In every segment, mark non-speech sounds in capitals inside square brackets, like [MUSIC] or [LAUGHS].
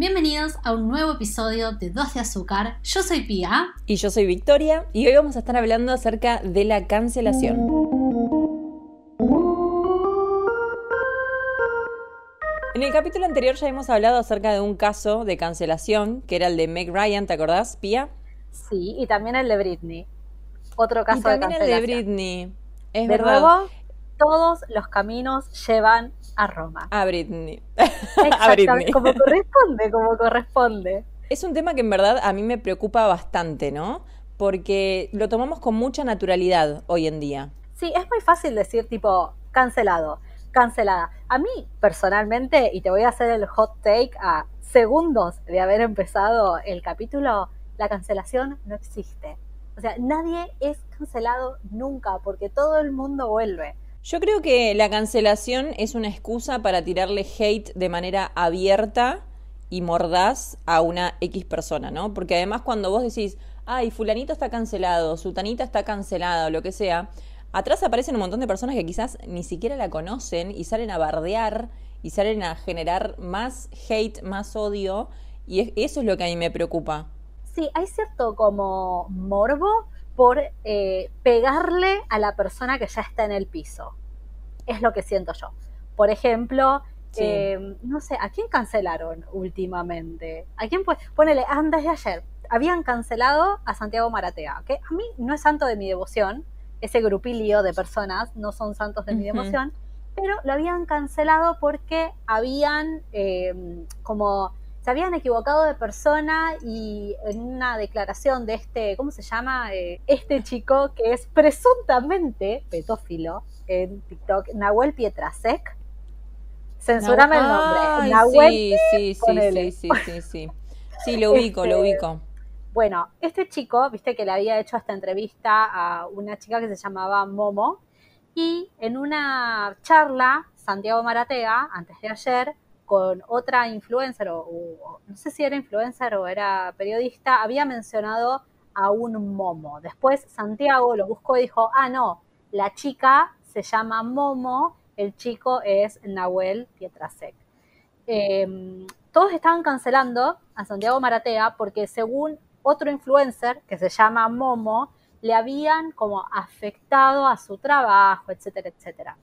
Bienvenidos a un nuevo episodio de Dos de Azúcar. Yo soy Pia. Y yo soy Victoria. Y hoy vamos a estar hablando acerca de la cancelación. En el capítulo anterior ya hemos hablado acerca de un caso de cancelación, que era el de Meg Ryan, ¿te acordás, Pia? Sí, y también el de Britney. Otro caso y también de el de Britney. Es de verdad. nuevo, todos los caminos llevan a Roma. A Britney. [LAUGHS] a Britney. Como corresponde, como corresponde. Es un tema que en verdad a mí me preocupa bastante, ¿no? Porque lo tomamos con mucha naturalidad hoy en día. Sí, es muy fácil decir tipo cancelado, cancelada. A mí personalmente, y te voy a hacer el hot take a segundos de haber empezado el capítulo, la cancelación no existe. O sea, nadie es cancelado nunca porque todo el mundo vuelve. Yo creo que la cancelación es una excusa para tirarle hate de manera abierta y mordaz a una X persona, ¿no? Porque además cuando vos decís, ay, fulanito está cancelado, sutanita está cancelada o lo que sea, atrás aparecen un montón de personas que quizás ni siquiera la conocen y salen a bardear y salen a generar más hate, más odio y eso es lo que a mí me preocupa. Sí, hay cierto como morbo por eh, pegarle a la persona que ya está en el piso. Es lo que siento yo. Por ejemplo, sí. eh, no sé, ¿a quién cancelaron últimamente? ¿A quién pues? Ponele, antes de ayer, habían cancelado a Santiago Maratea, que a mí no es santo de mi devoción, ese grupilio de personas no son santos de uh -huh. mi devoción, pero lo habían cancelado porque habían eh, como se habían equivocado de persona y en una declaración de este, ¿cómo se llama? Eh, este chico que es presuntamente pedófilo en TikTok, Nahuel Pietrasek. Censurame el nombre. Ay, Nahuel sí, sí, sí, sí, sí, sí, sí. Sí, lo ubico, este, lo ubico. Bueno, este chico, viste que le había hecho esta entrevista a una chica que se llamaba Momo, y en una charla, Santiago Maratea, antes de ayer, con otra influencer, o, no sé si era influencer o era periodista, había mencionado a un Momo. Después Santiago lo buscó y dijo, ah, no, la chica se llama Momo, el chico es Nahuel Pietrasek. Eh, todos estaban cancelando a Santiago Maratea porque según otro influencer que se llama Momo, le habían como afectado a su trabajo, etcétera, etcétera.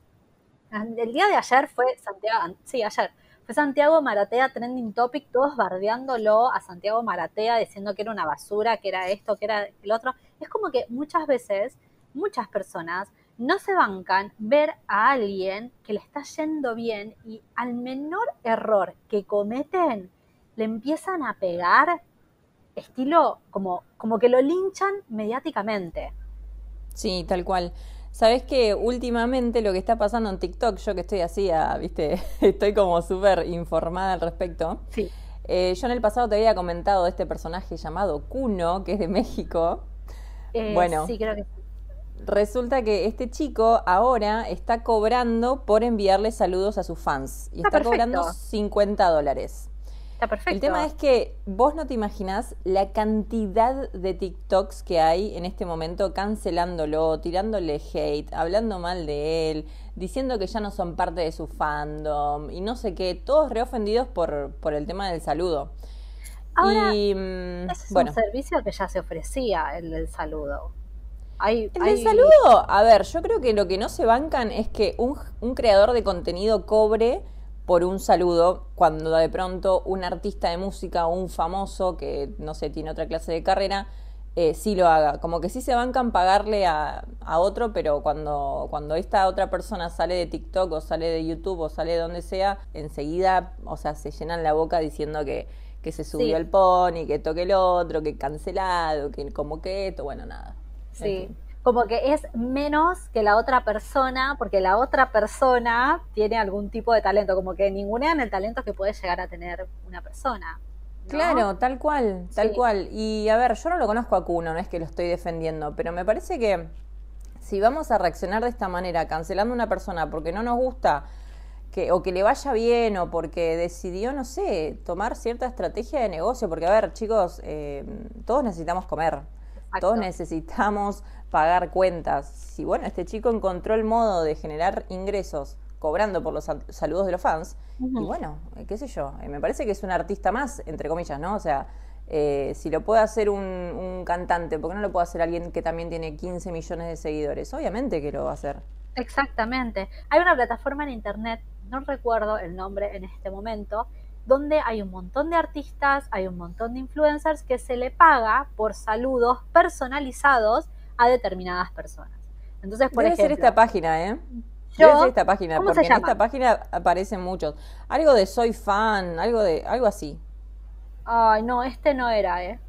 El día de ayer fue Santiago, sí, ayer, fue Santiago Maratea trending topic, todos bardeándolo a Santiago Maratea, diciendo que era una basura, que era esto, que era el otro. Es como que muchas veces, muchas personas no se bancan ver a alguien que le está yendo bien y al menor error que cometen, le empiezan a pegar estilo como, como que lo linchan mediáticamente. Sí, tal cual. Sabes que últimamente lo que está pasando en TikTok, yo que estoy así, a, viste, [LAUGHS] estoy como súper informada al respecto. Sí. Eh, yo en el pasado te había comentado de este personaje llamado Kuno, que es de México. Eh, bueno, sí, creo que sí. Resulta que este chico ahora está cobrando por enviarle saludos a sus fans. Y está, está cobrando 50 dólares. Está perfecto. El tema es que vos no te imaginás la cantidad de TikToks que hay en este momento cancelándolo, tirándole hate, hablando mal de él, diciendo que ya no son parte de su fandom y no sé qué, todos reofendidos por, por el tema del saludo. Ahora, y, ese es bueno. un servicio que ya se ofrecía, el del saludo. Hay, el hay... del saludo, a ver, yo creo que lo que no se bancan es que un, un creador de contenido cobre por un saludo cuando de pronto un artista de música o un famoso que no sé, tiene otra clase de carrera, eh, sí lo haga. Como que sí se bancan pagarle a, a, otro, pero cuando, cuando esta otra persona sale de TikTok o sale de YouTube o sale de donde sea, enseguida, o sea, se llenan la boca diciendo que, que se subió sí. el pony, que toque el otro, que cancelado, que como que esto, bueno, nada. Sí. En fin como que es menos que la otra persona, porque la otra persona tiene algún tipo de talento, como que ningunean el talento que puede llegar a tener una persona. ¿no? Claro, tal cual, tal sí. cual. Y a ver, yo no lo conozco a Kuno, no es que lo estoy defendiendo, pero me parece que si vamos a reaccionar de esta manera, cancelando a una persona porque no nos gusta que, o que le vaya bien o porque decidió, no sé, tomar cierta estrategia de negocio, porque a ver, chicos, eh, todos necesitamos comer. Exacto. Todos necesitamos pagar cuentas. Si bueno, este chico encontró el modo de generar ingresos cobrando por los saludos de los fans. Y bueno, qué sé yo, me parece que es un artista más, entre comillas, ¿no? O sea, si lo puede hacer un, un, cantante, ¿por qué no lo puede hacer alguien que también tiene 15 millones de seguidores? Obviamente que lo va a hacer. Exactamente. Hay una plataforma en internet, no recuerdo el nombre en este momento, donde hay un montón de artistas, hay un montón de influencers que se le paga por saludos personalizados a determinadas personas. Entonces, por Debe ejemplo, ser esta página, ¿eh? Debe ser esta página, porque en esta página aparecen muchos. Algo de soy fan, algo de algo así. Ay, no, este no era, ¿eh?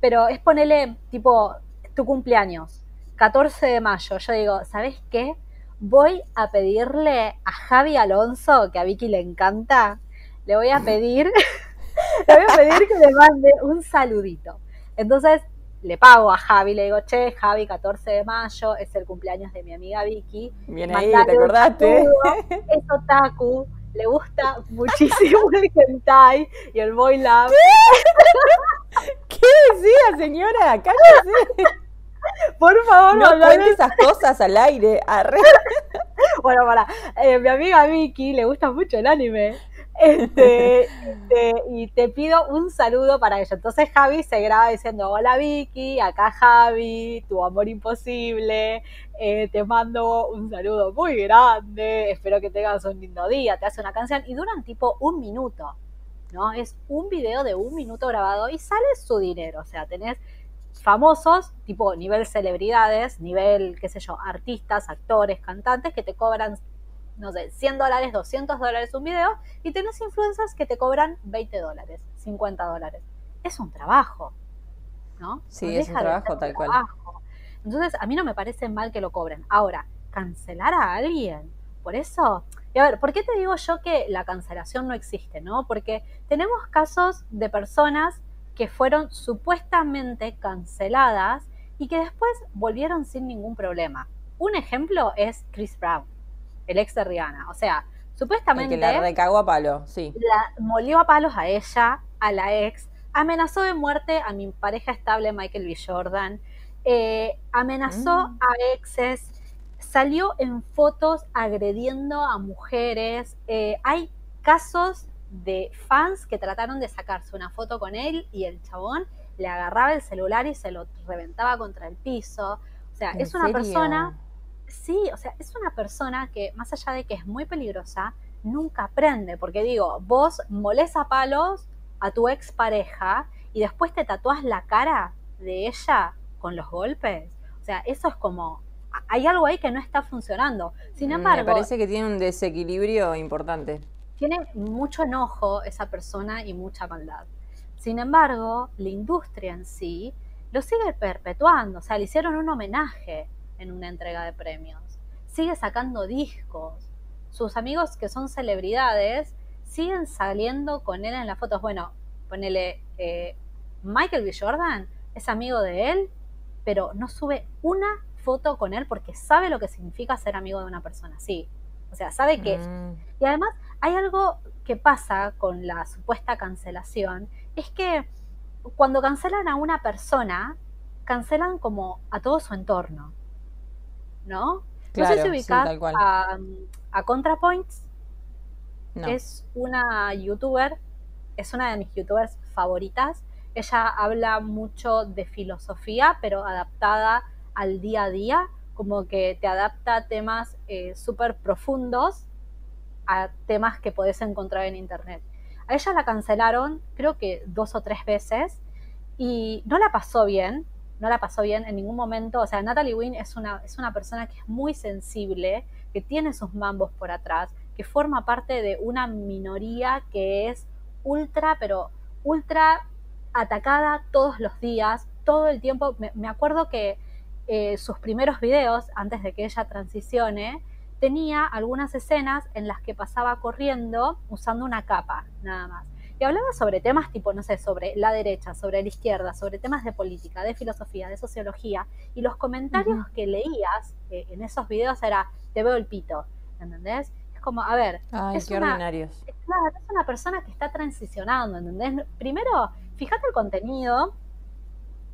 Pero es ponerle, tipo, tu cumpleaños, 14 de mayo. Yo digo, ¿sabes qué? Voy a pedirle a Javi Alonso, que a Vicky le encanta, le voy a pedir, [LAUGHS] le voy a pedir que me mande un saludito. Entonces le pago a Javi, le digo, che, Javi, 14 de mayo, es el cumpleaños de mi amiga Vicky. Viene ahí, ¿te acordaste? es otaku, le gusta muchísimo el hentai y el boy love. ¿Qué, [LAUGHS] ¿Qué decía, señora? Cállese. Por favor, no cuente esas cosas al aire. [LAUGHS] bueno, para, eh, mi amiga Vicky le gusta mucho el anime. Este, [LAUGHS] este, y te pido un saludo para ella. Entonces Javi se graba diciendo, hola Vicky, acá Javi, tu amor imposible, eh, te mando un saludo muy grande, espero que tengas un lindo día, te hace una canción y duran tipo un minuto, ¿no? Es un video de un minuto grabado y sale su dinero, o sea, tenés famosos, tipo nivel celebridades, nivel, qué sé yo, artistas, actores, cantantes, que te cobran no sé, 100 dólares, 200 dólares un video, y tenés influencers que te cobran 20 dólares, 50 dólares. Es un trabajo, ¿no? Sí, es un trabajo tal cual. Entonces, a mí no me parece mal que lo cobren. Ahora, cancelar a alguien, por eso, y a ver, ¿por qué te digo yo que la cancelación no existe, no? Porque tenemos casos de personas que fueron supuestamente canceladas y que después volvieron sin ningún problema. Un ejemplo es Chris Brown el ex de Rihanna. O sea, supuestamente. que la recagó a palo, sí. La molió a palos a ella, a la ex, amenazó de muerte a mi pareja estable Michael B. Jordan, eh, amenazó mm. a exes, salió en fotos agrediendo a mujeres. Eh, hay casos de fans que trataron de sacarse una foto con él y el chabón le agarraba el celular y se lo reventaba contra el piso. O sea, es una persona Sí, o sea, es una persona que, más allá de que es muy peligrosa, nunca aprende. Porque digo, vos molés a palos a tu expareja y después te tatuás la cara de ella con los golpes. O sea, eso es como. Hay algo ahí que no está funcionando. Sin mm, embargo. Me parece que tiene un desequilibrio importante. Tiene mucho enojo esa persona y mucha maldad. Sin embargo, la industria en sí lo sigue perpetuando. O sea, le hicieron un homenaje en una entrega de premios. Sigue sacando discos. Sus amigos que son celebridades siguen saliendo con él en las fotos. Bueno, ponele eh, Michael B. Jordan es amigo de él, pero no sube una foto con él porque sabe lo que significa ser amigo de una persona así. O sea, sabe que... Mm. Y además hay algo que pasa con la supuesta cancelación, es que cuando cancelan a una persona, cancelan como a todo su entorno. ¿No? no sé si ubicas a, a, ContraPoints. Es una youtuber, es una de mis youtubers favoritas. Ella habla mucho de filosofía, pero adaptada al día a día, como que te adapta a temas eh, súper profundos, a temas que podés encontrar en internet. A ella la cancelaron, creo que dos o tres veces, y no la pasó bien, no la pasó bien en ningún momento. O sea, Natalie Wynn es una, es una persona que es muy sensible, que tiene sus mambos por atrás, que forma parte de una minoría que es ultra, pero ultra atacada todos los días, todo el tiempo. Me, acuerdo que eh, sus primeros videos, antes de que ella transicione, tenía algunas escenas en las que pasaba corriendo usando una capa, nada más y hablaba sobre temas tipo, no sé, sobre la derecha, sobre la izquierda, sobre temas de política, de filosofía, de sociología, y los comentarios que leías eh, en esos videos era, te veo el pito, ¿entendés? Es como, a ver, es, una, es una persona que está transicionando, ¿entendés? Primero, fíjate el contenido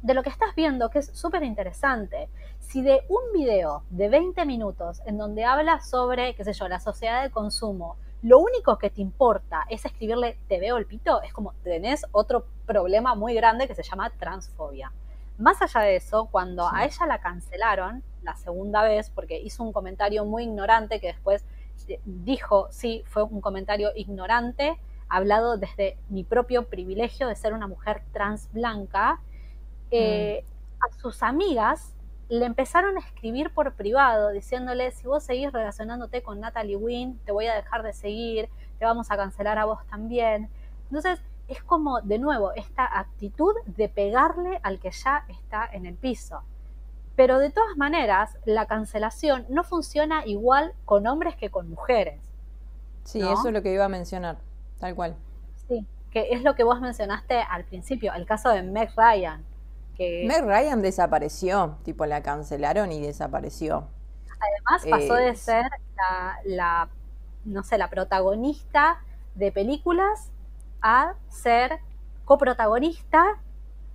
de lo que estás viendo, que es súper interesante. Si de un video de 20 minutos en donde habla sobre, qué sé yo, la sociedad de consumo, lo único que te importa es escribirle te veo el pito, es como tenés otro problema muy grande que se llama transfobia. Más allá de eso, cuando a ella la cancelaron la segunda vez, porque hizo un comentario muy ignorante que después dijo, sí, fue un comentario ignorante, hablado desde mi propio privilegio de ser una mujer trans blanca, eh, mm. a sus amigas le empezaron a escribir por privado, diciéndole, si vos seguís relacionándote con Natalie Wynn, te voy a dejar de seguir, te vamos a cancelar a vos también. Entonces, es como, de nuevo, esta actitud de pegarle al que ya está en el piso. Pero de todas maneras, la cancelación no funciona igual con hombres que con mujeres. Sí, eso es lo que iba a mencionar, tal cual. Sí, que es lo que vos mencionaste al principio, el caso de Meg Ryan. Que... Meg Ryan desapareció, tipo la cancelaron y desapareció. Además pasó de ser la, no sé, la protagonista de películas a ser coprotagonista,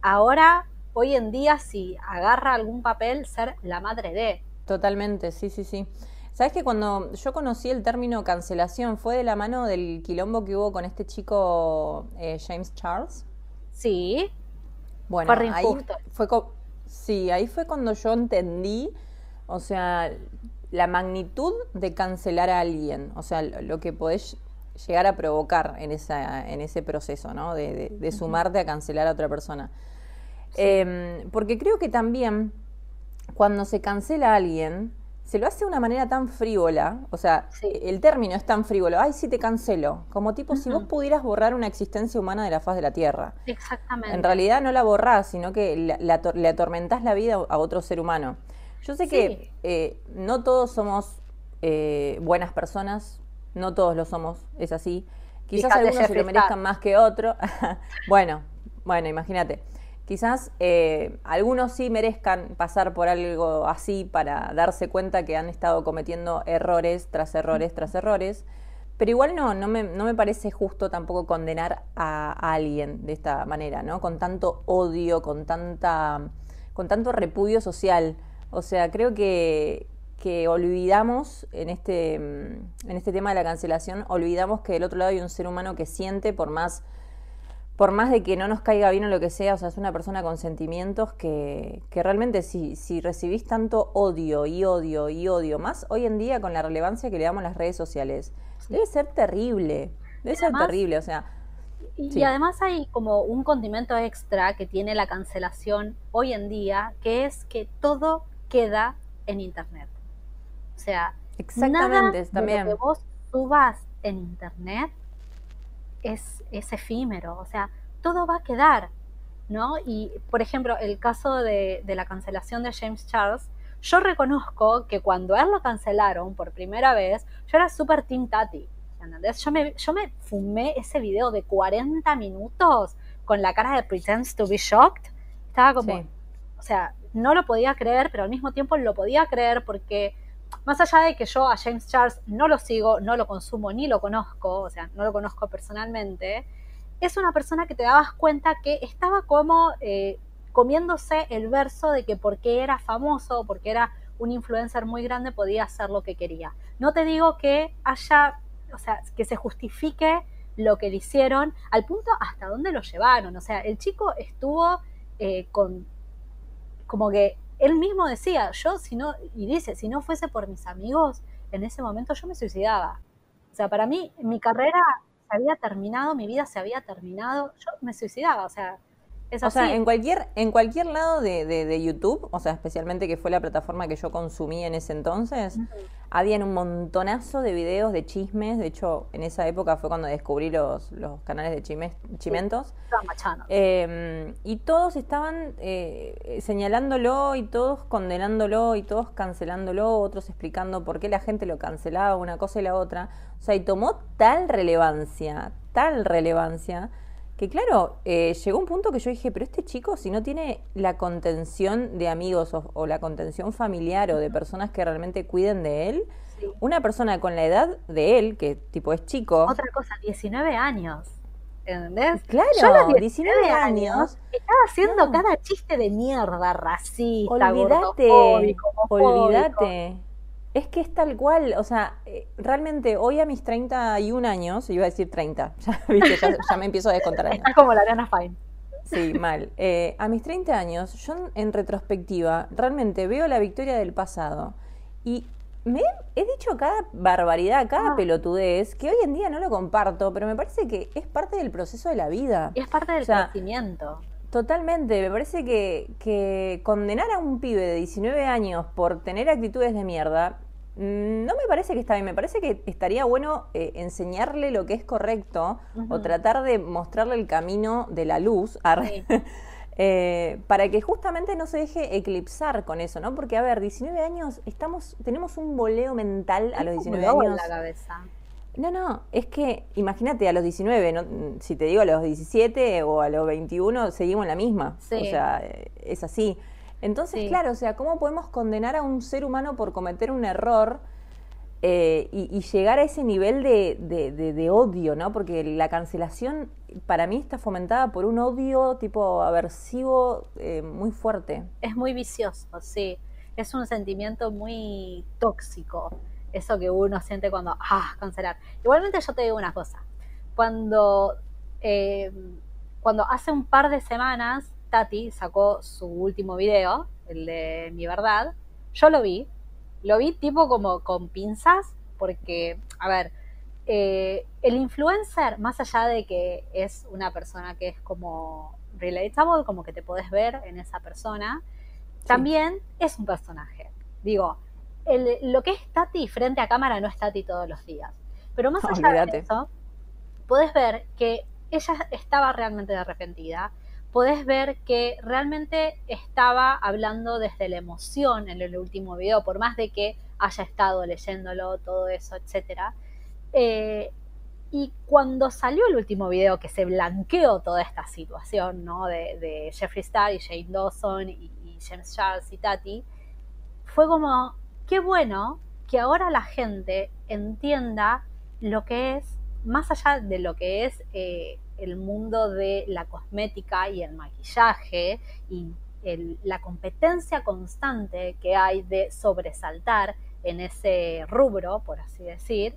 ahora, hoy en día, si agarra algún papel, ser la madre de. Totalmente, sí, sí, sí. Sabes que cuando yo conocí el término cancelación fue de la mano del quilombo que hubo con este chico eh, James Charles. Sí. Bueno, ahí fue sí, ahí fue cuando yo entendí, o sea, la magnitud de cancelar a alguien, o sea, lo que podés llegar a provocar en, esa, en ese proceso, ¿no? De, sumarte a cancelar a otra persona. Em, porque creo que también cuando se cancela a alguien, se lo hace de una manera tan frívola, o sea, el término es tan frívolo, ay, sí te cancelo, como tipo si vos pudieras borrar una existencia humana de la faz de la Tierra. Exactamente. En realidad no la borrás, sino que le atormentás la vida a otro ser humano. Yo sé que eh, no todos somos eh, buenas personas, no todos lo somos, es así. Quizás algunos se lo merezcan más que otros. [LAUGHS] bueno, bueno, imagínate. Quizás eh, algunos sí merezcan pasar por algo así para darse cuenta que han estado cometiendo errores tras errores tras errores. Pero igual no, no me, no me parece justo tampoco condenar a, alguien de esta manera, ¿no? Con tanto odio, con tanta, con tanto repudio social. O sea, creo que, que olvidamos en este, en este tema de la cancelación, olvidamos que del otro lado hay un ser humano que siente por más, por más de que no nos caiga bien o lo que sea, o sea, es una persona con sentimientos que, que realmente si, si recibís tanto odio y odio y odio, más hoy en día con la relevancia que le damos las redes sociales, debe ser terrible, debe ser terrible, o sea... Y, además hay como un condimento extra que tiene la cancelación hoy en día, que es que todo queda en Internet. O sea, Exactamente, también. lo que vos subas en internet es, efímero, o sea, todo va a quedar, ¿no? Y, por ejemplo, el caso de, la cancelación de James Charles, yo reconozco que cuando él lo cancelaron por primera vez, yo era súper Team Tati, ¿entendés? Yo me, yo me fumé ese video de 40 minutos con la cara de Pretends to be Shocked, estaba como, o sea, no lo podía creer, pero al mismo tiempo lo podía creer porque más allá de que yo a James Charles no lo sigo, no lo consumo ni lo conozco, o sea, no lo conozco personalmente, es una persona que te dabas cuenta que estaba como eh, comiéndose el verso de que porque era famoso, porque era un influencer muy grande, podía hacer lo que quería. No te digo que haya, o sea, que se justifique lo que le hicieron, al punto hasta dónde lo llevaron. O sea, el chico estuvo eh, con como que él mismo decía, yo si no, y dice, si no fuese por mis amigos, en ese momento yo me suicidaba. O sea, para mí mi carrera se había terminado, mi vida se había terminado, yo me suicidaba, o sea, o sea, en cualquier, en cualquier lado de, de, YouTube, o sea, especialmente que fue la plataforma que yo consumí en ese entonces, habían un montonazo de videos de chismes. De hecho, en esa época fue cuando descubrí los, los canales de chimes, chimentos. Eh, y todos estaban eh, señalándolo y todos condenándolo y todos cancelándolo, otros explicando por qué la gente lo cancelaba, una cosa y la otra. O sea, y tomó tal relevancia, tal relevancia que claro, eh, llegó un punto que yo dije, pero este chico si no tiene la contención de amigos o, la contención familiar o de personas que realmente cuiden de él, una persona con la edad de él, que tipo es chico... Otra cosa, 19 años. ¿Entendés? Claro, Yo a los 19 años. Estaba haciendo No. cada chiste de mierda, racista, Olvídate, homofóbico. olvídate. Es que es tal cual, o sea, eh, realmente hoy a mis 31 años, iba a decir 30, [LAUGHS] ya, viste, ya, ya me empiezo a descontar años. Estás como la Ariana Fine. Sí, mal. Eh, a mis 30 años, yo en- en retrospectiva, realmente veo la victoria del pasado y me he dicho cada barbaridad, cada Ah. pelotudez, que hoy en día no lo comparto, pero me parece que es parte del proceso de la vida. Y es parte del O sea, crecimiento. Totalmente, me parece que, que condenar a un pibe de 19 años por tener actitudes de mierda, mm, no me parece que está bien, me parece que estaría bueno eh, enseñarle lo que es correcto o tratar de mostrarle el camino de la luz Sí. [LAUGHS] eh, para que justamente no se deje eclipsar con eso, ¿no? Porque, a ver, 19 años, estamos, tenemos un boleo mental a los Un 19 globo en años. la cabeza. No, no, es que imagínate a los 19, ¿no? si te digo a los 17 o a los 21, seguimos en la misma. Sí. O sea, es así. Entonces, Sí. claro, o sea, ¿cómo podemos condenar a un ser humano por cometer un error eh, y, y llegar a ese nivel de, de- de- de odio, ¿no? Porque la cancelación para mí está fomentada por un odio tipo aversivo eh, muy fuerte. Es muy vicioso, sí. Es un sentimiento muy tóxico. Eso que uno siente cuando, ah, cancelar. Igualmente yo te digo una cosa. Cuando, eh, cuando hace un par de semanas Tati sacó su último video, el de Mi Verdad, yo lo vi. Lo vi tipo como con pinzas, porque, a ver, eh, el influencer, más allá de que es una persona que es como relatable, como que te podés ver en esa persona, también es un personaje. Digo, el- lo que es Tati frente a cámara no es Tati todos los días. Pero más [LAUGHS] allá Olvídate. de eso, podés ver que ella estaba realmente arrepentida. Podés ver que realmente estaba hablando desde la emoción en el último video, por más de que haya estado leyéndolo, todo eso, etcétera. Eh, y cuando salió el último video que se blanqueó toda esta situación, ¿no? De, de Jeffree Star y Shane Dawson y, y James Charles y Tati, fue como, qué bueno que ahora la gente entienda lo que es, más allá de lo que es eh, el mundo de la cosmética y el maquillaje y el- la competencia constante que hay de sobresaltar en ese rubro, por así decir,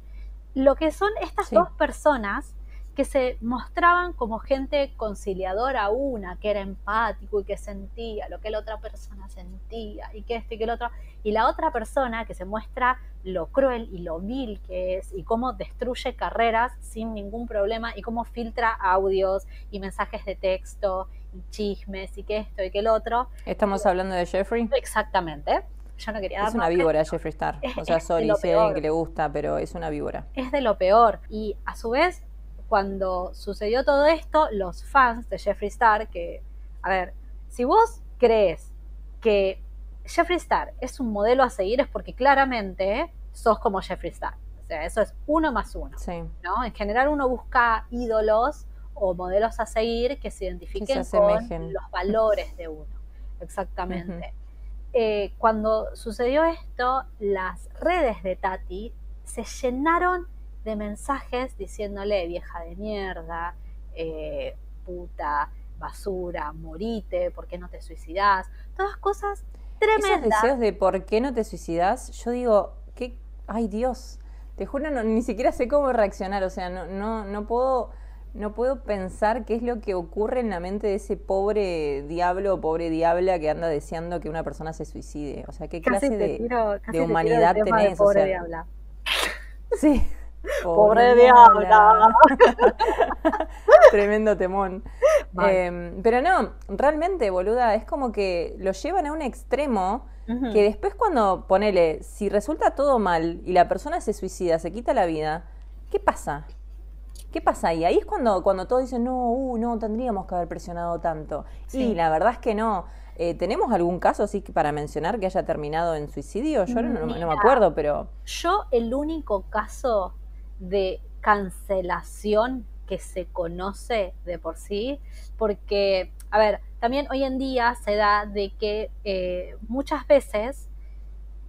lo que son estas Sí. dos personas que se mostraban como gente conciliadora una, que era empático y que sentía lo que la otra persona sentía y que esto y que el otro, y la otra persona que se muestra lo cruel y lo vil que es y cómo destruye carreras sin ningún problema y cómo filtra audios y mensajes de texto y chismes y que esto y que el otro. Estamos hablando de Jeffrey. Exactamente. Yo no quería dar Es una víbora Jeffree Star. [LAUGHS] O sea, sorry, si hay alguien que le gusta, pero es una víbora. es de lo peor. Y a su vez, cuando sucedió todo esto, los fans de Jeffree Star, que, a ver, si vos crees que Jeffree Star es un modelo a seguir, es porque claramente sos como Jeffree Star. O sea, eso es uno más uno, Sí. ¿no? En general uno busca ídolos o modelos a seguir que se identifiquen se con los valores de uno. Exactamente. Eh, cuando sucedió esto, las redes de Tati se llenaron de mensajes diciéndole vieja de mierda, eh, puta, basura, morite, ¿por qué no te suicidás? Todas cosas Esos tremendas. deseos de por qué no te suicidas, yo digo, ¿qué? Ay Dios, te juro, no- ni siquiera sé cómo reaccionar, o sea, no, no, no puedo, no puedo pensar qué es lo que ocurre en la mente de ese pobre diablo o pobre diabla que anda deseando que una persona se suicide. O sea, qué Casi clase te de, tiro- casi te de tiro el humanidad de tenés, o pobre sea, diabla. [LAUGHS] Sí. Pobre diabla. [LAUGHS] Tremendo temón. Eh, pero no, realmente, boluda, es como que lo llevan a un extremo que después cuando, ponele, si resulta todo mal y la persona se suicida, se quita la vida, ¿qué pasa? ¿Qué pasa ahí? Ahí es cuando, cuando todos dicen, no, uh, no, tendríamos que haber presionado tanto. Sí. Y la verdad es que no. Eh, ¿Tenemos algún caso así que para mencionar que haya terminado en suicidio? Yo no, no- no Mira. me acuerdo, pero... Yo el único caso de cancelación que se conoce de por sí, porque, a ver, también hoy en día se da de que eh, muchas veces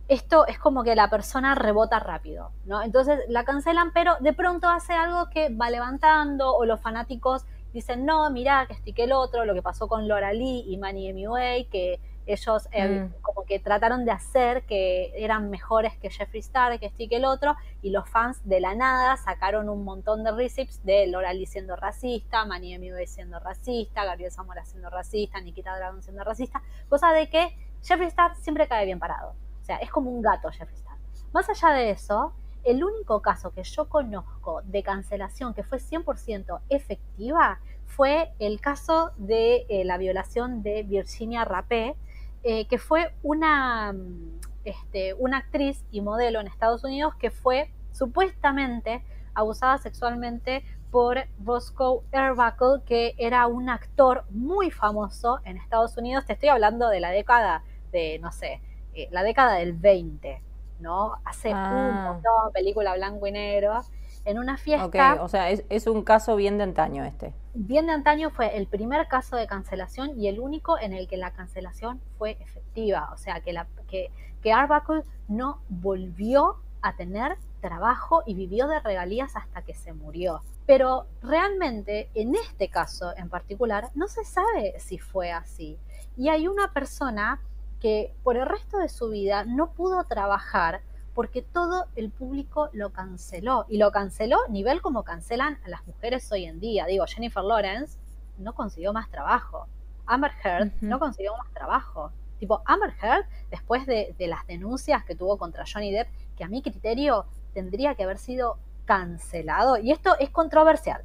esto es como que la persona rebota rápido, ¿no? Entonces la cancelan, pero de pronto hace algo que va levantando o los fanáticos dicen, no, mira, que este que el otro, lo que pasó con Laura Lee y Manny MUA, que ellos eh, mm. como que trataron de hacer que eran mejores que Jeffree Star, que este que el otro, y los fans de la nada sacaron un montón de receipts de Laura Lee siendo racista, Manny siendo racista, Gabriel Zamora siendo racista, Nikita Dragon siendo racista, cosa de que Jeffree Star siempre cae bien parado. O sea, es como un gato Jeffree Star. Más allá de eso, el único caso que yo conozco de cancelación que fue 100% efectiva fue el caso de eh, la violación de Virginia Rapé, eh, que fue una, mm, este, una actriz y modelo en Estados Unidos que fue supuestamente abusada sexualmente por Bosco Arbuckle, que era un actor muy famoso en Estados Unidos. Te estoy hablando de la década de, no sé, eh, la década del 20. ¿no? Hace un ah. montón, película blanco y negro, en una fiesta. Ok, o sea, es, un caso bien de antaño este. Bien de antaño fue el primer caso de cancelación y el único en el que la cancelación fue efectiva. O sea, que, la, que, que Arbuckle no volvió a tener trabajo y vivió de regalías hasta que se murió. Pero realmente en este caso en particular no se sabe si fue así. Y hay una persona que por el resto de su vida no pudo trabajar porque todo el público lo canceló. Y lo canceló nivel como cancelan a las mujeres hoy en día. Digo, Jennifer Lawrence no consiguió más trabajo. Amber Heard no consiguió más trabajo. Tipo, Amber Heard, después de, las denuncias que tuvo contra Johnny Depp, que a mi criterio tendría que haber sido cancelado. Y esto es controversial.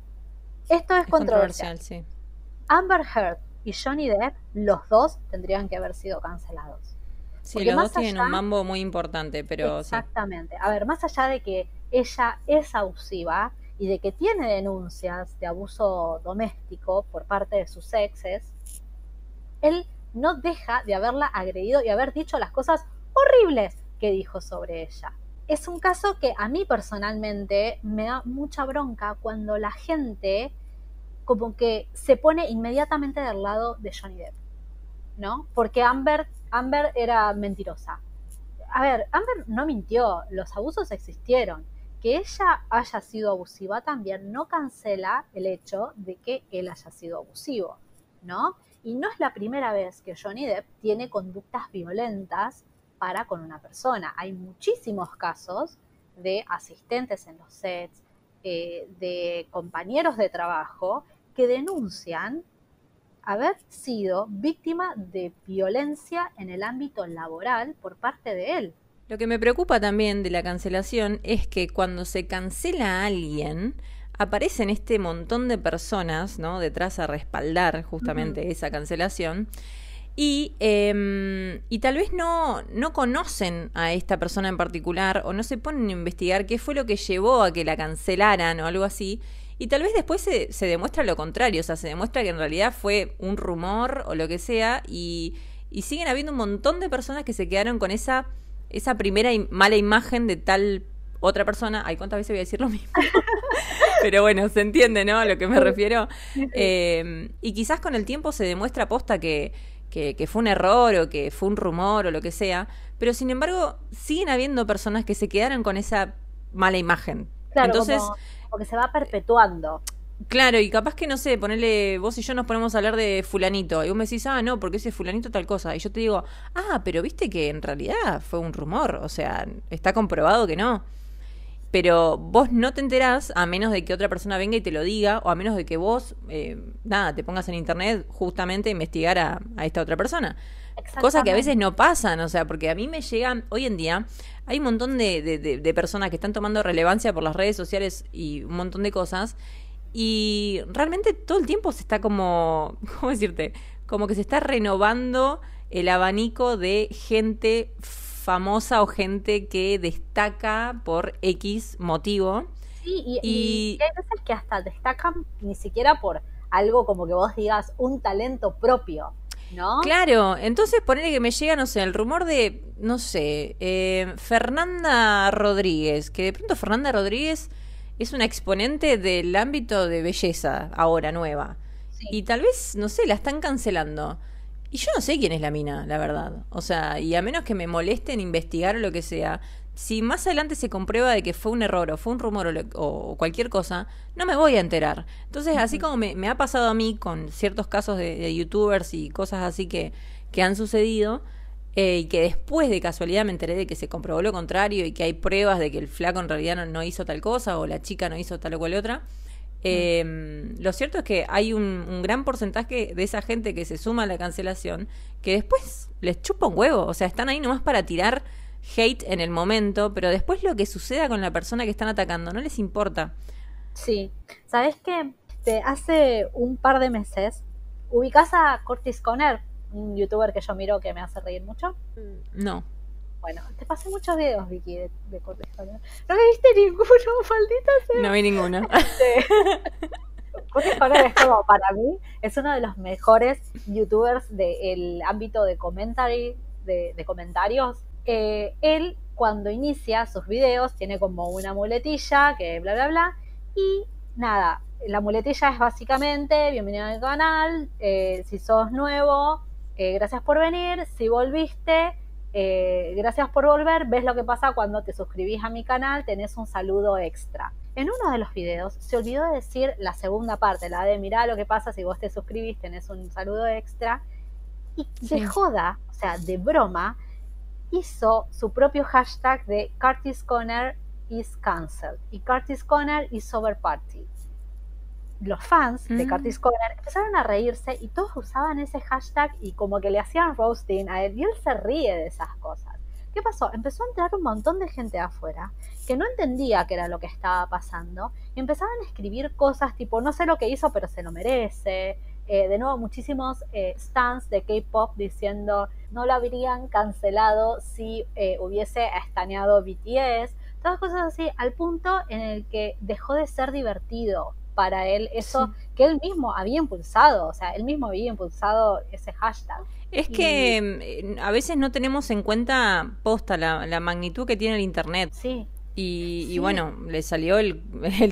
Esto es, controversial. sí. Amber Heard y Johnny Depp, los dos tendrían que haber sido cancelados. Sí, los dos tienen un mambo muy importante, pero... Exactamente. A ver, más allá de que ella es abusiva y de que tiene denuncias de abuso doméstico por parte de sus exes, él no deja de haberla agredido y haber dicho las cosas horribles que dijo sobre ella. Es un caso que a mí personalmente me da mucha bronca cuando la gente como que se pone inmediatamente del lado de Johnny Depp, ¿no? Porque Amber, Amber era mentirosa. A ver, Amber no mintió, los abusos existieron. Que ella haya sido abusiva también no cancela el hecho de que él haya sido abusivo, ¿no? Y no es la primera vez que Johnny Depp tiene conductas violentas para con una persona. Hay muchísimos casos de asistentes en los sets, eh, de compañeros de trabajo que denuncian haber sido víctima de violencia en el ámbito laboral por parte de él. Lo que me preocupa también de la cancelación es que cuando se cancela a alguien, aparecen este montón de personas, ¿no? Detrás a respaldar justamente esa cancelación. Y, em, y tal vez no, no conocen a esta persona en particular o no se ponen a investigar qué fue lo que llevó a que la cancelaran o algo así. Y tal vez después se, se, demuestra lo contrario, o sea, se demuestra que en realidad fue un rumor o lo que sea, y, y siguen habiendo un montón de personas que se quedaron con esa, esa primera mala imagen de tal otra persona. Ay, ¿cuántas veces voy a decir lo mismo? [LAUGHS] Pero bueno, se entiende, ¿no? A lo que me refiero. Eh, y quizás con el tiempo se demuestra posta que, que, fue un error o que fue un rumor o lo que sea. Pero sin embargo, siguen habiendo personas que se quedaron con esa mala imagen. Claro, Entonces, porque se va perpetuando. Claro, y capaz que no sé, ponerle vos y yo nos ponemos a hablar de fulanito, y vos me decís, ah, no, porque ese fulanito tal cosa, y yo te digo, ah, pero viste que en realidad fue un rumor, o sea, está comprobado que no. Pero vos no te enterás a menos de que otra persona venga y te lo diga, o a menos de que vos, eh, nada, te pongas en internet justamente a investigar a, a esta otra persona. Cosa que a veces no pasan, o sea, porque a mí me llegan, hoy en día, hay un montón de, de, personas que están tomando relevancia por las redes sociales y un montón de cosas, y realmente todo el tiempo se está como, [LAUGHS] ¿cómo decirte? Como que se está renovando el abanico de gente famosa o gente que destaca por X motivo. Sí, y, y hay veces que hasta destacan ni siquiera por algo como que vos digas un talento propio. Claro, entonces ponele que me llega, no sé, el rumor de, no sé, eh, Fernanda Rodríguez, que de pronto Fernanda Rodríguez es una exponente del ámbito de belleza ahora nueva. Y tal vez, no sé, la están cancelando. Y yo no sé quién es la mina, la verdad. O sea, y a menos que me molesten investigar o lo que sea, si más adelante se comprueba de que fue un error o fue un rumor o, cualquier cosa, no me voy a enterar. Entonces, así como me, ha pasado a mí con ciertos casos de, youtubers y cosas así que, que han sucedido, eh, y que después de casualidad me enteré de que se comprobó lo contrario y que hay pruebas de que el flaco en realidad no, hizo tal cosa o la chica no hizo tal o cual otra. Eh, lo cierto es que hay un, un, gran porcentaje de esa gente que se suma a la cancelación que después les chupa un huevo, o sea, están ahí nomás para tirar hate en el momento, pero después lo que suceda con la persona que están atacando no les importa. Sí, ¿sabes qué? Este, hace un par de meses ubicás a Curtis Conner, un youtuber que yo miro que me hace reír mucho. No. Bueno, te pasé muchos videos, Vicky, de, de. No me viste ninguno, [LAUGHS] maldita sea. No vi ninguno. [LAUGHS] Curtis Conner es como, para mí, es uno de los mejores youtubers del ámbito de commentary, de, de comentarios eh, él cuando inicia sus videos tiene como una muletilla que bla bla bla y nada, la muletilla es básicamente bienvenido al canal, eh, si sos nuevo, eh, gracias por venir, si volviste, gracias por volver, ves lo que pasa cuando te suscribís a mi canal, tenés un saludo extra. En uno de los videos se olvidó de decir la segunda parte, la de mirá lo que pasa si vos te suscribís, tenés un saludo extra. Y de joda, o sea, de broma, hizo su propio hashtag de Curtis Conner is cancelled y Curtis Conner is over party. Los fans de mm. Curtis Conner empezaron a reírse y todos usaban ese hashtag y como que le hacían roasting a él y él se ríe de esas cosas. ¿Qué pasó? Empezó a entrar un montón de gente afuera que no entendía qué era lo que estaba pasando y empezaban a escribir cosas tipo, no sé lo que hizo, pero se lo merece, eh, de nuevo, muchísimos eh, stands de K-pop diciendo no lo habrían cancelado si eh, hubiese estaneado BTS, todas cosas así, al punto en el que dejó de ser divertido para él eso que él mismo había impulsado, o sea, él mismo había impulsado ese hashtag. Es que a veces no tenemos en cuenta posta la, la magnitud que tiene el Internet. Sí. Y, bueno, le salió [LAUGHS] el,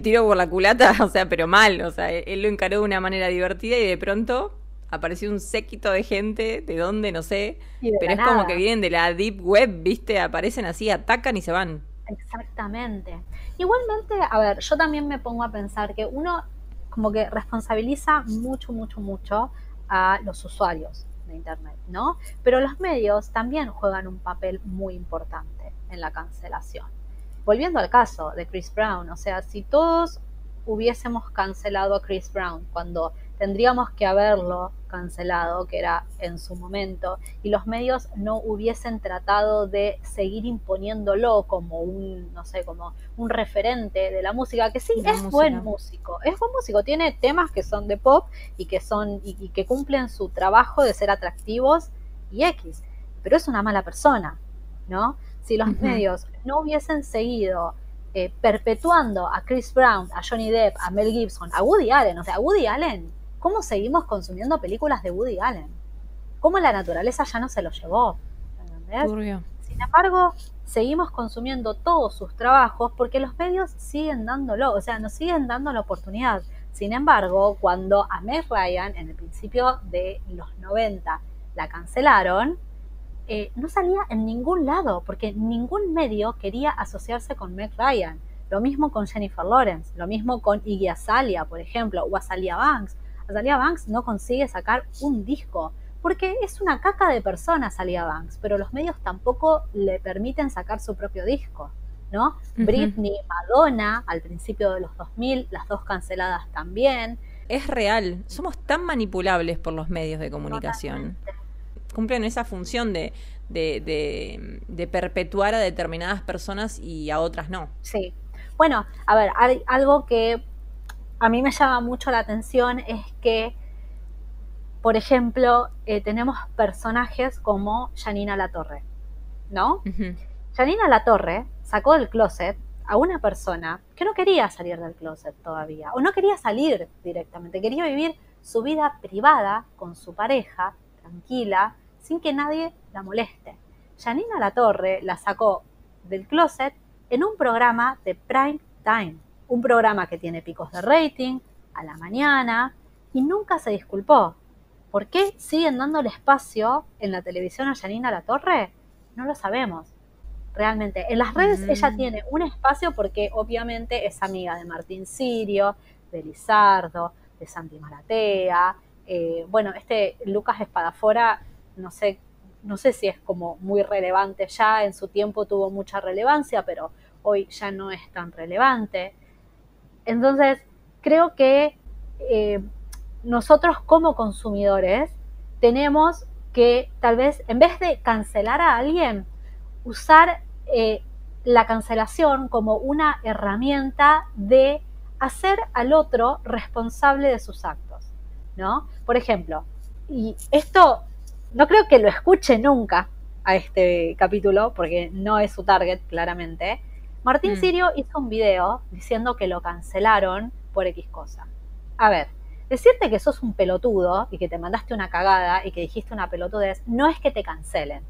tiro por la culata, [LAUGHS] o sea, pero mal, o sea, él lo encaró de una manera divertida y de pronto apareció un séquito de gente, de dónde, no sé, pero es como que vienen de la deep web, ¿viste? Aparecen así, atacan y se van. Exactamente. Igualmente, a ver, yo también me pongo a pensar que uno como que responsabiliza mucho, mucho, mucho a los usuarios de Internet, ¿no? Pero los medios también juegan un papel muy importante en la cancelación volviendo al caso de Chris Brown, o sea, si todos hubiésemos cancelado a Chris Brown cuando tendríamos que haberlo cancelado, que era en su momento, y los medios no hubiesen tratado de seguir imponiéndolo como un, no sé, como un referente de la música, que sí, es buen músico, es buen músico, tiene temas que son de pop y que son, y que cumplen su trabajo de ser atractivos y X, pero es una mala persona, ¿no? si los medios no hubiesen seguido eh, perpetuando a Chris Brown, a Johnny Depp, a Mel Gibson, a Woody Allen, o sea, Woody Allen, ¿cómo seguimos consumiendo películas de Woody Allen? ¿Cómo la naturaleza ya no se lo llevó? Sin embargo, seguimos consumiendo todos sus trabajos porque los medios siguen dándolo, o sea, nos siguen dando la oportunidad. Sin embargo, cuando a Meg Ryan, en el principio de los 90, la cancelaron, eh, no salía en ningún lado, porque ningún medio quería asociarse con Meg Ryan. Lo mismo con Jennifer Lawrence, lo mismo con Iggy Azalea, por ejemplo, o Azalea Banks. Azalea Banks no consigue sacar un disco, porque es una caca de persona Azalea Banks, pero los medios tampoco le permiten sacar su propio disco. ¿no? Britney, Madonna, al principio de los 2000, las dos canceladas también. Es real, somos tan manipulables por los medios de comunicación cumplen esa función de, de, perpetuar a determinadas personas y a otras no. Sí. Bueno, a ver, hay algo que a mí me llama mucho la atención es que, por ejemplo, eh, tenemos personajes como Janina Latorre, ¿no? Janina Latorre sacó del closet a una persona que no quería salir del closet todavía, o no quería salir directamente, quería vivir su vida privada con su pareja, tranquila, sin que nadie la moleste. Janina La Torre la sacó del closet en un programa de prime time, un programa que tiene picos de rating a la mañana y nunca se disculpó. ¿Por qué siguen dándole espacio en la televisión a Janina La Torre? No lo sabemos. Realmente. En las redes ella Mm. tiene un espacio porque obviamente es amiga de Martín Sirio, de Lizardo, de Santi Maratea. eh, bueno, este Lucas Espadafora, no sé, no sé si es como muy relevante ya, en su tiempo tuvo mucha relevancia, pero hoy ya no es tan relevante. Entonces, creo que eh, nosotros como consumidores tenemos que tal vez, en vez de cancelar a alguien, usar eh, la cancelación como una herramienta de hacer al otro responsable de sus actos, ¿no? Por ejemplo, y esto no creo que lo escuche nunca a este capítulo, porque no es su target, claramente. Martín Mm. Sirio hizo un video diciendo que lo cancelaron por X cosa. A ver, decirte que sos un pelotudo y que te mandaste una cagada y que dijiste una pelotudez, no es que te cancelen.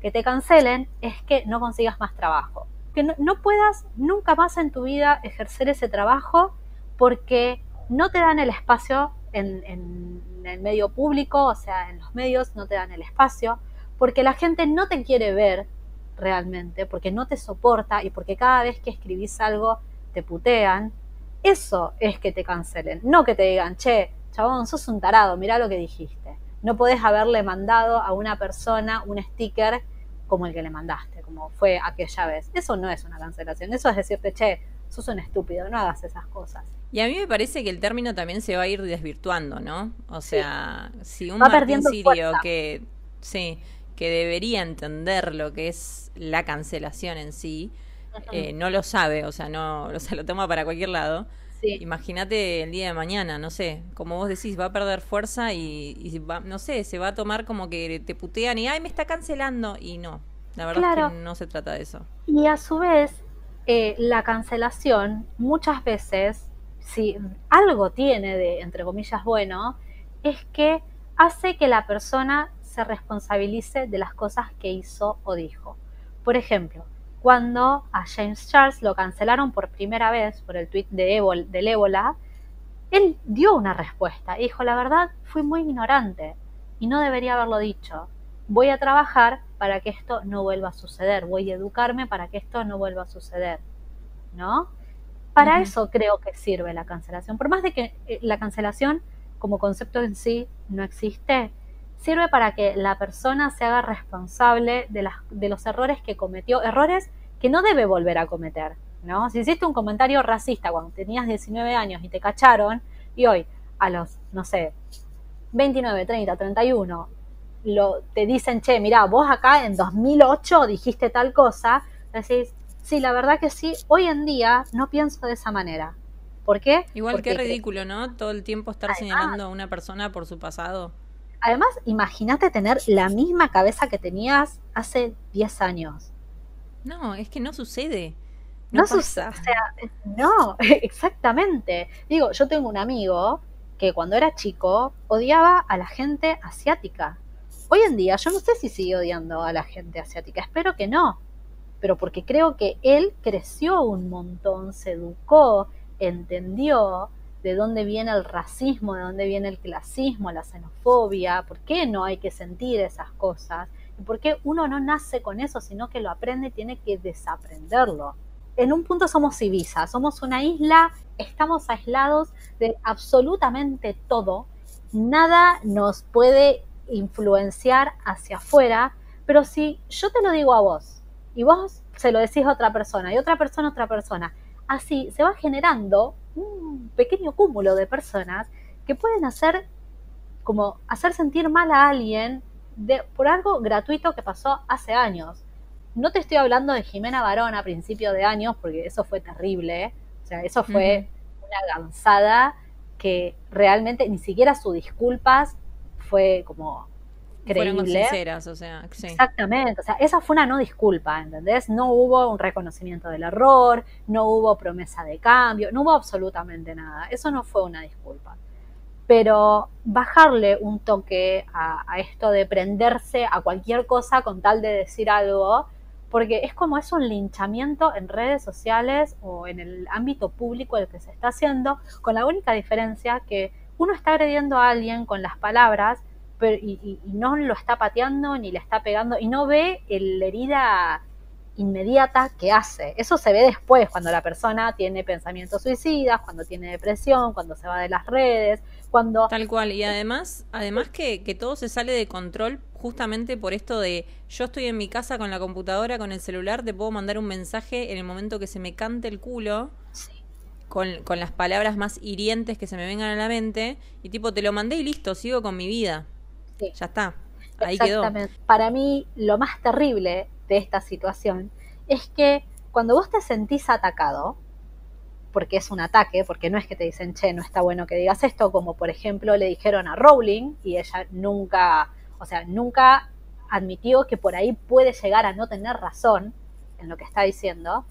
Que te cancelen es que no consigas más trabajo. Que no, no puedas nunca más en tu vida ejercer ese trabajo porque no te dan el espacio en, en el medio público, o sea, en los medios no te dan el espacio, porque la gente no te quiere ver realmente, porque no te soporta y porque cada vez que escribís algo te putean. Eso es que te cancelen, no que te digan, che, chabón, sos un tarado, mirá lo que dijiste. No podés haberle mandado a una persona un sticker como el que le mandaste, como fue aquella vez. Eso no es una cancelación, eso es decirte, che, sos un estúpido, no hagas esas cosas. Y a mí me parece que el término también se va a ir desvirtuando, ¿no? O sea, si un Va Martín perdiendo Sirio fuerza. que sí, que debería entender lo que es la cancelación en sí, eh, no lo sabe, o sea, no, o sea, lo toma para cualquier lado. Sí. Imagínate el día de mañana, no sé, como vos decís, va a perder fuerza y, y va, no sé, se va a tomar como que te putean y ay me está cancelando y no, la verdad es que no se trata de eso. Y a su vez, eh, la cancelación muchas veces, si algo tiene de, entre comillas, bueno, es que hace que la persona se responsabilice de las cosas que hizo o dijo. Por ejemplo, cuando a James Charles lo cancelaron por primera vez por el tweet de del ébola, él dio una respuesta y dijo, la verdad, fui muy ignorante y no debería haberlo dicho. Voy a trabajar para que esto no vuelva a suceder, voy a educarme para que esto no vuelva a suceder, ¿no? Para eso creo que sirve la cancelación. Por más de que eh, la cancelación como concepto en sí no existe, sirve para que la persona se haga responsable de, las, de los errores que cometió, errores que no debe volver a cometer, ¿no? Si hiciste un comentario racista cuando tenías 19 años y te cacharon, y hoy a los, no sé, 29, 30, 31, lo, te dicen, che, mira, vos acá en 2008 dijiste tal cosa, decís, sí, la verdad que sí, hoy en día no pienso de esa manera. ¿Por qué? Igual que ridículo, ¿no? Todo el tiempo estar Además- señalando a una persona por su pasado. Además, imagínate tener la misma cabeza que tenías hace 10 años. No, es que no sucede. No, No, sucede, pasa. o sea, [LAUGHS] no, exactamente. Digo, yo tengo un amigo que cuando era chico odiaba a la gente asiática. Hoy en día yo no sé si sigue odiando a la gente asiática, espero que no, pero porque creo que él creció un montón, se educó, entendió de dónde viene el racismo, de dónde viene el clasismo, la xenofobia, por qué no hay que sentir esas cosas y por qué uno no nace con eso, sino que lo aprende y tiene que desaprenderlo. En un punto somos Ibiza, somos una isla, estamos aislados de absolutamente todo, nada nos puede influenciar hacia afuera, pero si yo te lo digo a vos y vos se lo decís a otra persona y otra persona a otra persona, así se va generando un pequeño cúmulo de personas que pueden hacer como hacer sentir mal a alguien de, por algo gratuito que pasó hace años. No te estoy hablando de Jimena Barón a principio de años, porque eso fue terrible. ¿eh? O sea, eso fue una gansada que realmente ni siquiera sus disculpas fue como Fueron creíble. sinceras, o sea, sí. Exactamente, o sea, esa fue una no disculpa, ¿entendés? No hubo un reconocimiento del error, no hubo promesa de cambio, no hubo absolutamente nada. Eso no fue una disculpa. Pero bajarle un toque a, a esto de prenderse a cualquier cosa con tal de decir algo, porque es como es un linchamiento en redes sociales o en el ámbito público el que se está haciendo, con la única diferencia que uno está agrediendo a alguien con las palabras, pero, y, no lo está pateando ni le está pegando y no ve la herida inmediata que hace. Eso se ve después, cuando la persona tiene pensamientos suicidas, cuando tiene depresión, cuando se va de las redes, cuando... Tal cual, y además, además que, que todo se sale de control justamente por esto de yo estoy en mi casa con la computadora, con el celular, te puedo mandar un mensaje en el momento que se me cante el culo. Con, con, las palabras más hirientes que se me vengan a la mente y tipo te lo mandé y listo, sigo con mi vida. Ya está. Ahí Exactamente. Para mí lo más terrible de esta situación es que cuando vos te sentís atacado, porque es un ataque, porque no es que te dicen, che, no está bueno que digas esto, como por ejemplo le dijeron a Rowling y ella nunca, o sea, nunca admitió que por ahí puede llegar a no tener razón en lo que está diciendo,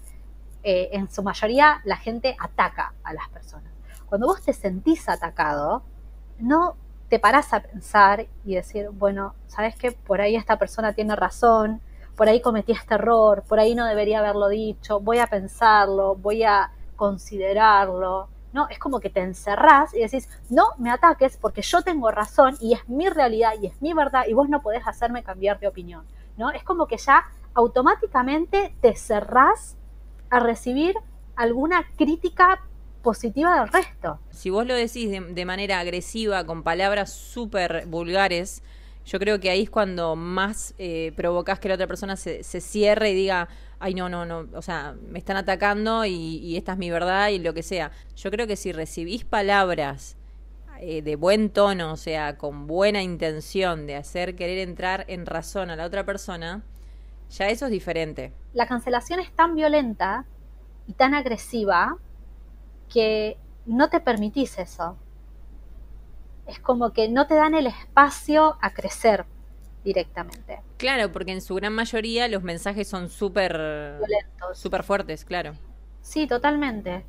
eh, en su mayoría la gente ataca a las personas. Cuando vos te sentís atacado, no te parás a pensar y decir, bueno, ¿sabes qué? Por ahí esta persona tiene razón, por ahí cometí este error, por ahí no debería haberlo dicho, voy a pensarlo, voy a considerarlo. No, es como que te encerrás y decís, no me ataques porque yo tengo razón y es mi realidad y es mi verdad y vos no podés hacerme cambiar de opinión. ¿no? Es como que ya automáticamente te cerrás a recibir alguna crítica positiva del resto. Si vos lo decís de, manera agresiva, con palabras súper vulgares, yo creo que ahí es cuando más eh, provocas que la otra persona se, cierre y diga, ay, no, no, no, o sea, me están atacando y, esta es mi verdad y lo que sea. Yo creo que si recibís palabras eh, de buen tono, o sea, con buena intención de hacer querer entrar en razón a la otra persona, ya eso es diferente. La cancelación es tan violenta y tan agresiva que no te permitís eso es como que no te dan el espacio a crecer directamente. Claro, porque en su gran mayoría los mensajes son súper violentos, súper fuertes, claro. Sí, totalmente.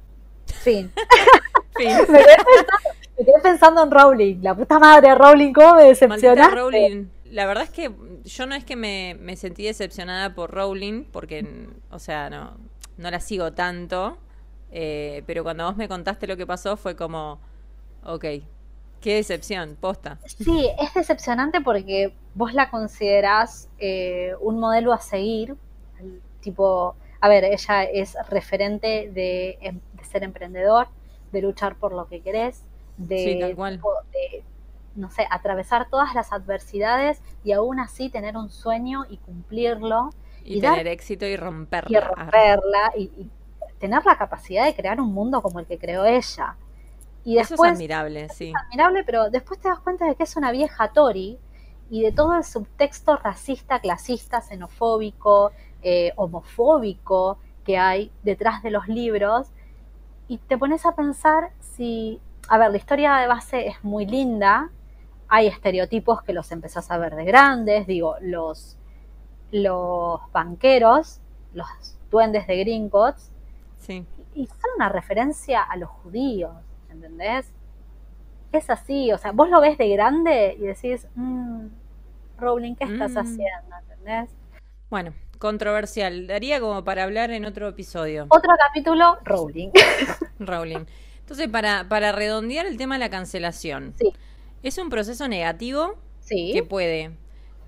Fin. [LAUGHS] fin. me, quedé pensando, en Rowling. La puta madre, Rowling, ¿cómo me decepcionaste? Rowling. La verdad es que yo no es que me, me, sentí decepcionada por Rowling, porque, o sea, no, no la sigo tanto. Eh, pero cuando vos me contaste lo que pasó fue como, ok, Qué decepción, posta. Sí, es decepcionante porque vos la considerás eh, un modelo a seguir, tipo, a ver, ella es referente de, em, ser emprendedor, de luchar por lo que querés, de, no sé, atravesar todas las adversidades y aún así tener un sueño y cumplirlo. Y, tener éxito y romperla. Y romperla y, y tener la capacidad de crear un mundo como el que creó ella. Y después, es admirable, sí. Es admirable, pero después te das cuenta de que es una vieja Tori y de todo el subtexto racista, clasista, xenofóbico, eh, homofóbico que hay detrás de los libros. Y te pones a pensar si, a ver, la historia de base es muy linda, hay estereotipos que los empezás a ver de grandes, digo, los, los banqueros, los duendes de Gringotts, sí. y son una referencia a los judíos. ¿entendés? Es así, o sea, vos lo ves de grande y decís, mmm, Rowling, ¿qué estás mm. haciendo? ¿Entendés? Bueno, controversial. Daría como para hablar en otro episodio. Otro capítulo, Rowling. [LAUGHS] Rowling. Entonces, para, para redondear el tema de la cancelación. Sí. Es un proceso negativo sí. que puede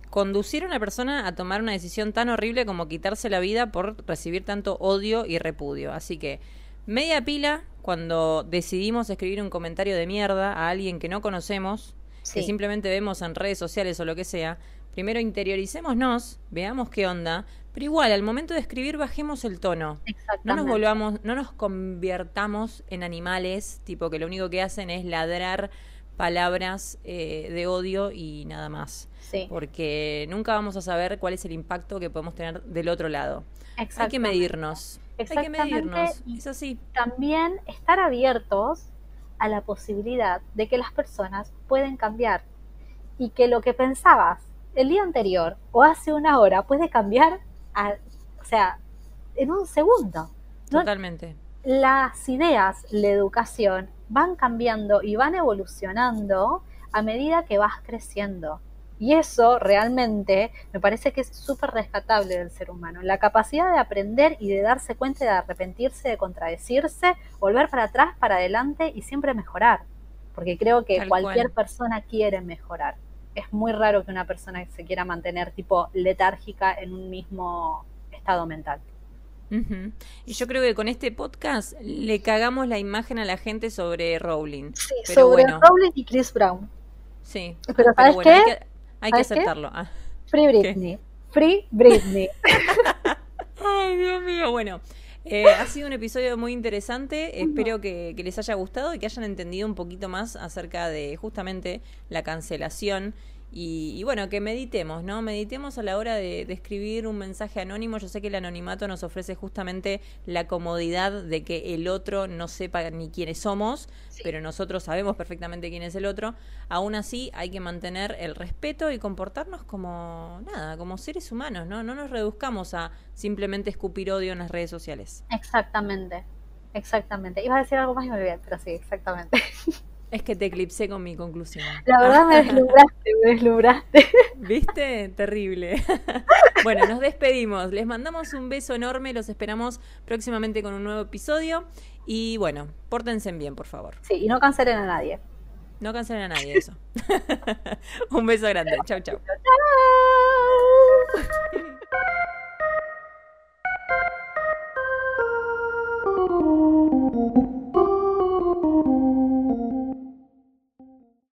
conducir a una persona a tomar una decisión tan horrible como quitarse la vida por recibir tanto odio y repudio. Así que media pila cuando decidimos escribir un comentario de mierda a alguien que no conocemos, que simplemente vemos en redes sociales o lo que sea, primero interioricémonos, veamos qué onda, pero igual al momento de escribir bajemos el tono. No nos volvamos, no nos conviertamos en animales, tipo que lo único que hacen es ladrar palabras eh, de odio y nada más. Porque nunca vamos a saber cuál es el impacto que podemos tener del otro lado. Hay que medirnos. Hay que medirnos, es así. También estar abiertos a la posibilidad de que las personas pueden cambiar y que lo que pensabas el día anterior o hace una hora puede cambiar, o sea, en un segundo. Totalmente. Las ideas, la educación van cambiando y van evolucionando a medida que vas creciendo. Y eso realmente me parece que es súper rescatable del ser humano. La capacidad de aprender y de darse cuenta de arrepentirse, de contradecirse, volver para atrás, para adelante y siempre mejorar. Porque creo que cualquier persona quiere mejorar. es muy raro que una persona se quiera mantener tipo letárgica en un mismo estado mental. Y yo creo que con este podcast le cagamos la imagen a la gente sobre Rowling. Sí, sobre Rowling y Chris Brown. Sí. Pero ¿sabes qué? Hay que, aceptarlo. Ah. Free Britney. Free Britney. [LAUGHS] Ay, Dios mío. Bueno, eh, ha sido un episodio muy interesante. Espero que, les haya gustado y que hayan entendido un poquito más acerca de justamente la cancelación y, bueno, que meditemos, ¿no? Meditemos a la hora de, escribir un mensaje anónimo. Yo sé que el anonimato nos ofrece justamente la comodidad de que el otro no sepa ni quiénes somos, pero nosotros sabemos perfectamente quién es el otro. Aún así, hay que mantener el respeto y comportarnos como nada, como seres humanos, ¿no? No nos reduzcamos a simplemente escupir odio en las redes sociales. Exactamente, exactamente. Iba a decir algo más y me olvidé, pero sí, exactamente. [LAUGHS] Es que te eclipsé con mi conclusión. La ah. verdad me deslumbraste, me deslumbraste. ¿Viste? Terrible. [LAUGHS] Bueno, nos despedimos. Les mandamos un beso enorme. Los esperamos próximamente con un nuevo episodio. Y bueno, pórtense bien, por favor. Sí, y no cancelen a nadie. No cancelen a nadie eso. [LAUGHS] un beso grande. Chau, chau. Chau.